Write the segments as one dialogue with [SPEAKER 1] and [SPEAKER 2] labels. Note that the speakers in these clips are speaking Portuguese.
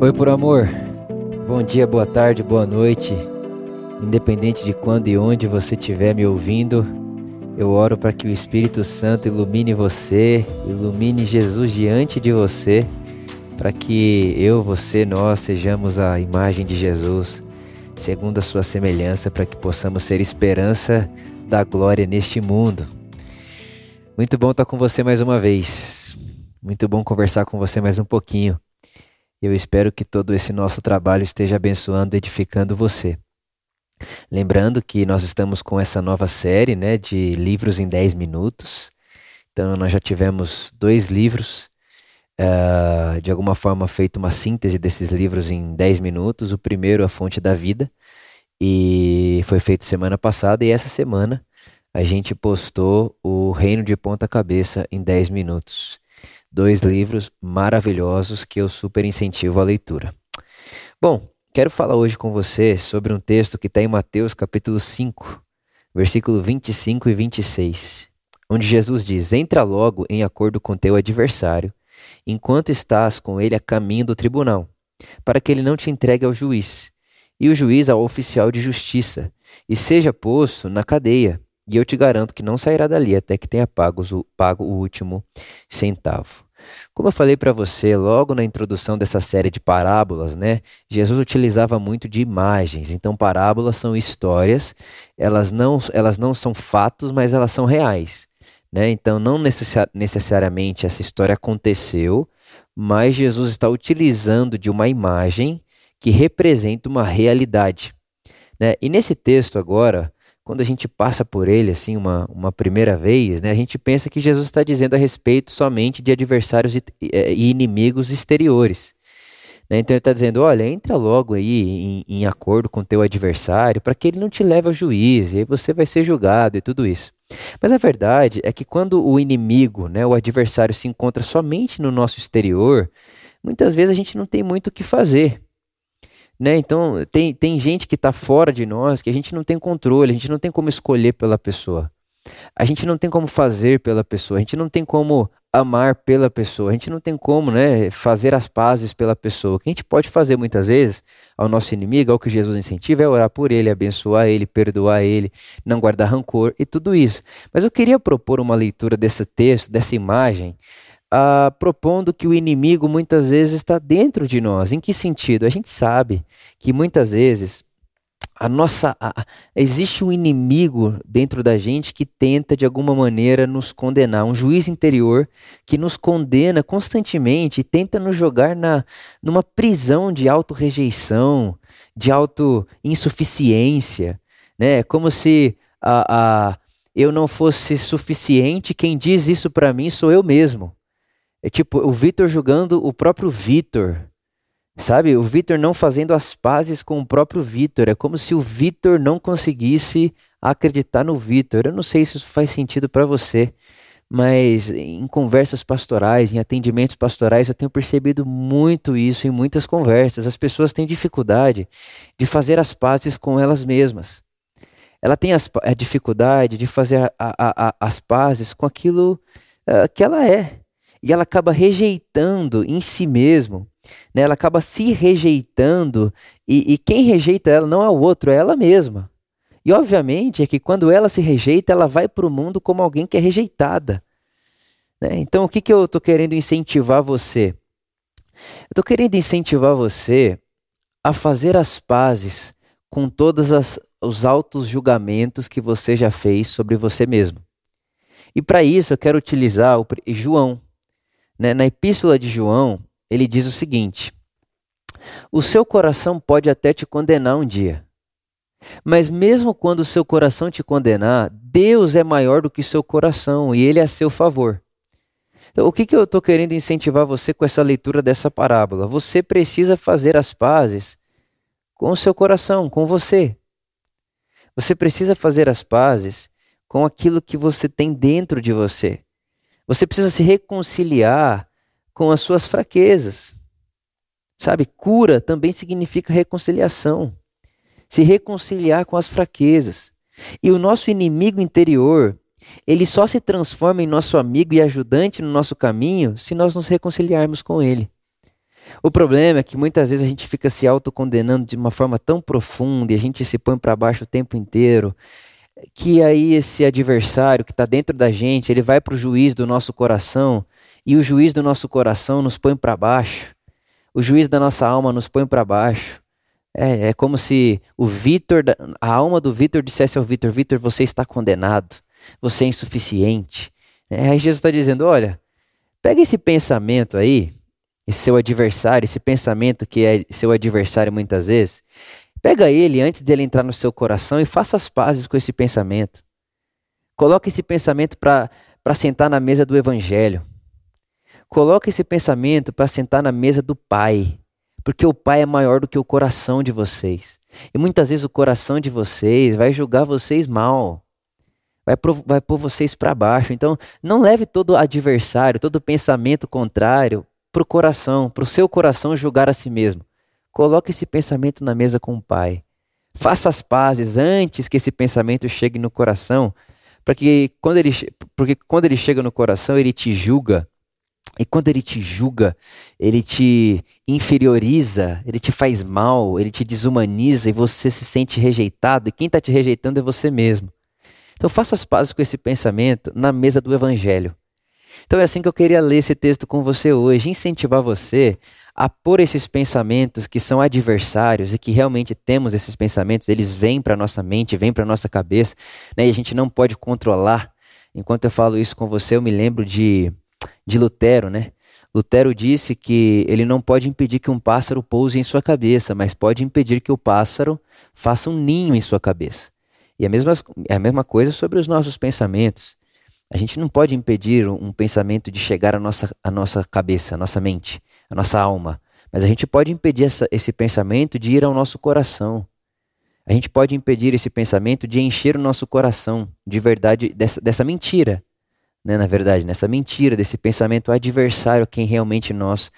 [SPEAKER 1] Oi, por amor. Bom dia, boa tarde, boa noite. Independente de quando e onde você estiver me ouvindo, eu oro para que o Espírito Santo ilumine você, ilumine Jesus diante de você, para que eu, você, nós sejamos a imagem de Jesus, segundo a sua semelhança, para que possamos ser esperança da glória neste mundo. Muito bom estar com você mais uma vez. Muito bom conversar com você mais um pouquinho. Eu espero que todo esse nosso trabalho esteja abençoando e edificando você. Lembrando que nós estamos com essa nova série né, de livros em 10 minutos. Então, nós já tivemos dois livros, uh, de alguma forma, feito uma síntese desses livros em 10 minutos. O primeiro, A Fonte da Vida, e foi feito semana passada, e essa semana a gente postou O Reino de Ponta Cabeça em 10 minutos dois livros maravilhosos que eu super incentivo a leitura. Bom, quero falar hoje com você sobre um texto que está em Mateus capítulo 5, versículo 25 e 26, onde Jesus diz: Entra logo em acordo com teu adversário, enquanto estás com ele a caminho do tribunal, para que ele não te entregue ao juiz, e o juiz ao oficial de justiça, e seja posto na cadeia e eu te garanto que não sairá dali até que tenha pago, pago o último centavo. Como eu falei para você logo na introdução dessa série de parábolas, né? Jesus utilizava muito de imagens. Então, parábolas são histórias, elas não, elas não são fatos, mas elas são reais. Né? Então, não necessariamente essa história aconteceu, mas Jesus está utilizando de uma imagem que representa uma realidade. Né? E nesse texto agora, quando a gente passa por ele assim uma, uma primeira vez, né, a gente pensa que Jesus está dizendo a respeito somente de adversários e, e inimigos exteriores. Né? Então ele está dizendo, olha, entra logo aí em, em acordo com teu adversário para que ele não te leve ao juiz e aí você vai ser julgado e tudo isso. Mas a verdade é que quando o inimigo, né, o adversário se encontra somente no nosso exterior, muitas vezes a gente não tem muito o que fazer. Né? Então, tem, tem gente que está fora de nós que a gente não tem controle, a gente não tem como escolher pela pessoa. A gente não tem como fazer pela pessoa, a gente não tem como amar pela pessoa, a gente não tem como né, fazer as pazes pela pessoa. O que a gente pode fazer muitas vezes ao nosso inimigo, ao que Jesus incentiva, é orar por ele, abençoar ele, perdoar ele, não guardar rancor e tudo isso. Mas eu queria propor uma leitura desse texto, dessa imagem, ah, propondo que o inimigo muitas vezes está dentro de nós. Em que sentido? A gente sabe que muitas vezes a nossa a, existe um inimigo dentro da gente que tenta de alguma maneira nos condenar, um juiz interior que nos condena constantemente e tenta nos jogar na numa prisão de auto-rejeição, de auto-insuficiência, né? Como se a, a eu não fosse suficiente, quem diz isso para mim sou eu mesmo. É tipo o Vitor julgando o próprio Vitor. Sabe? O Vitor não fazendo as pazes com o próprio Vitor. É como se o Vitor não conseguisse acreditar no Vitor. Eu não sei se isso faz sentido para você, mas em conversas pastorais, em atendimentos pastorais, eu tenho percebido muito isso em muitas conversas. As pessoas têm dificuldade de fazer as pazes com elas mesmas. Ela tem as, a dificuldade de fazer a, a, a, as pazes com aquilo uh, que ela é e ela acaba rejeitando em si mesmo, né? ela acaba se rejeitando, e, e quem rejeita ela não é o outro, é ela mesma. E obviamente é que quando ela se rejeita, ela vai para o mundo como alguém que é rejeitada. Né? Então o que, que eu estou querendo incentivar você? Eu estou querendo incentivar você a fazer as pazes com todos os altos julgamentos que você já fez sobre você mesmo. E para isso eu quero utilizar o João, né? Na epístola de João, ele diz o seguinte: O seu coração pode até te condenar um dia. Mas mesmo quando o seu coração te condenar, Deus é maior do que seu coração e ele é a seu favor. Então, o que, que eu estou querendo incentivar você com essa leitura dessa parábola? Você precisa fazer as pazes com o seu coração, com você. Você precisa fazer as pazes com aquilo que você tem dentro de você. Você precisa se reconciliar com as suas fraquezas. Sabe, cura também significa reconciliação. Se reconciliar com as fraquezas. E o nosso inimigo interior, Ele só se transforma em nosso amigo e ajudante no nosso caminho se nós nos reconciliarmos com ele. O problema é que muitas vezes a gente fica se autocondenando de uma forma tão profunda e a gente se põe para baixo o tempo inteiro, que aí esse adversário que está dentro da gente, ele vai para o juiz do nosso coração e o juiz do nosso coração nos põe para baixo. O juiz da nossa alma nos põe para baixo. É, é como se o Vitor, a alma do Vitor dissesse ao Vitor: Vitor, você está condenado, você é insuficiente. É, aí Jesus está dizendo: olha, pega esse pensamento aí, esse seu adversário, esse pensamento que é seu adversário muitas vezes, pega ele antes dele entrar no seu coração e faça as pazes com esse pensamento. Coloque esse pensamento para sentar na mesa do Evangelho. Coloque esse pensamento para sentar na mesa do Pai, porque o Pai é maior do que o coração de vocês. E muitas vezes o coração de vocês vai julgar vocês mal, vai, vai pôr vocês para baixo. Então, não leve todo adversário, todo pensamento contrário para o coração, para o seu coração julgar a si mesmo. Coloque esse pensamento na mesa com o Pai. Faça as pazes antes que esse pensamento chegue no coração, para que quando ele, porque quando ele chega no coração, ele te julga e quando ele te julga, ele te inferioriza, ele te faz mal, ele te desumaniza e você se sente rejeitado, e quem está te rejeitando é você mesmo. Então faça as pazes com esse pensamento na mesa do Evangelho. Então é assim que eu queria ler esse texto com você hoje, incentivar você a pôr esses pensamentos que são adversários e que realmente temos esses pensamentos, eles vêm para nossa mente, vêm para nossa cabeça, né, e a gente não pode controlar. Enquanto eu falo isso com você, eu me lembro de de Lutero, né? Lutero disse que ele não pode impedir que um pássaro pouse em sua cabeça, mas pode impedir que o pássaro faça um ninho em sua cabeça. E a mesma, é a mesma coisa sobre os nossos pensamentos. A gente não pode impedir um pensamento de chegar à nossa, à nossa cabeça, à nossa mente, à nossa alma. Mas a gente pode impedir essa, esse pensamento de ir ao nosso coração. A gente pode impedir esse pensamento de encher o nosso coração de verdade, dessa, dessa mentira né, na verdade, nessa mentira, desse pensamento adversário a quem realmente nós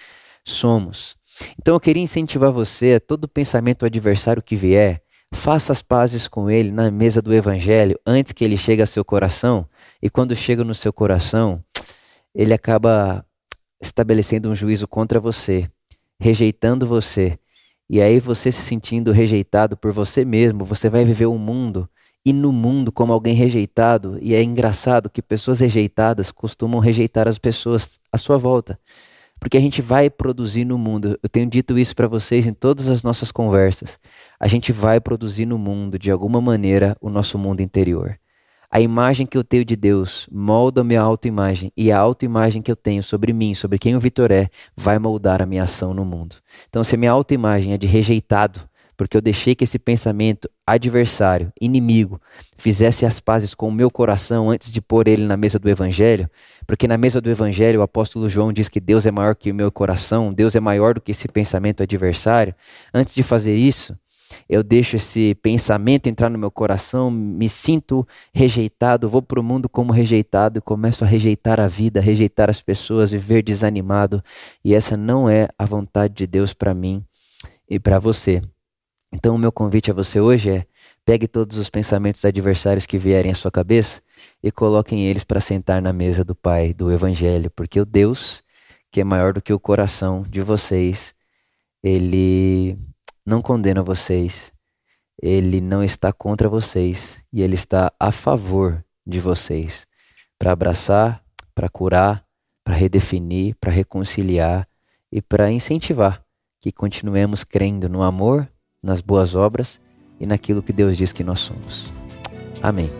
[SPEAKER 1] somos. Então eu queria incentivar você, a todo pensamento adversário que vier, faça as pazes com ele na mesa do evangelho antes que ele chegue ao seu coração, e quando chega no seu coração, ele acaba estabelecendo um juízo contra você, rejeitando você. E aí você se sentindo rejeitado por você mesmo, você vai viver um mundo e no mundo como alguém rejeitado. E é engraçado que pessoas rejeitadas costumam rejeitar as pessoas à sua volta. Porque a gente vai produzir no mundo. Eu tenho dito isso para vocês em todas as nossas conversas. A gente vai produzir no mundo, de alguma maneira, o nosso mundo interior. A imagem que eu tenho de Deus molda a minha autoimagem e a autoimagem que eu tenho sobre mim, sobre quem o Vitor é, vai moldar a minha ação no mundo. Então, se a minha autoimagem é de rejeitado, porque eu deixei que esse pensamento adversário, inimigo, fizesse as pazes com o meu coração antes de pôr ele na mesa do evangelho, porque na mesa do evangelho o apóstolo João diz que Deus é maior que o meu coração, Deus é maior do que esse pensamento adversário. Antes de fazer isso, eu deixo esse pensamento entrar no meu coração, me sinto rejeitado, vou para o mundo como rejeitado começo a rejeitar a vida, rejeitar as pessoas, viver desanimado. E essa não é a vontade de Deus para mim e para você. Então, o meu convite a você hoje é: pegue todos os pensamentos adversários que vierem à sua cabeça e coloquem eles para sentar na mesa do Pai, do Evangelho, porque o Deus, que é maior do que o coração de vocês, ele não condena vocês, ele não está contra vocês e ele está a favor de vocês para abraçar, para curar, para redefinir, para reconciliar e para incentivar que continuemos crendo no amor nas boas obras e naquilo que Deus diz que nós somos. Amém.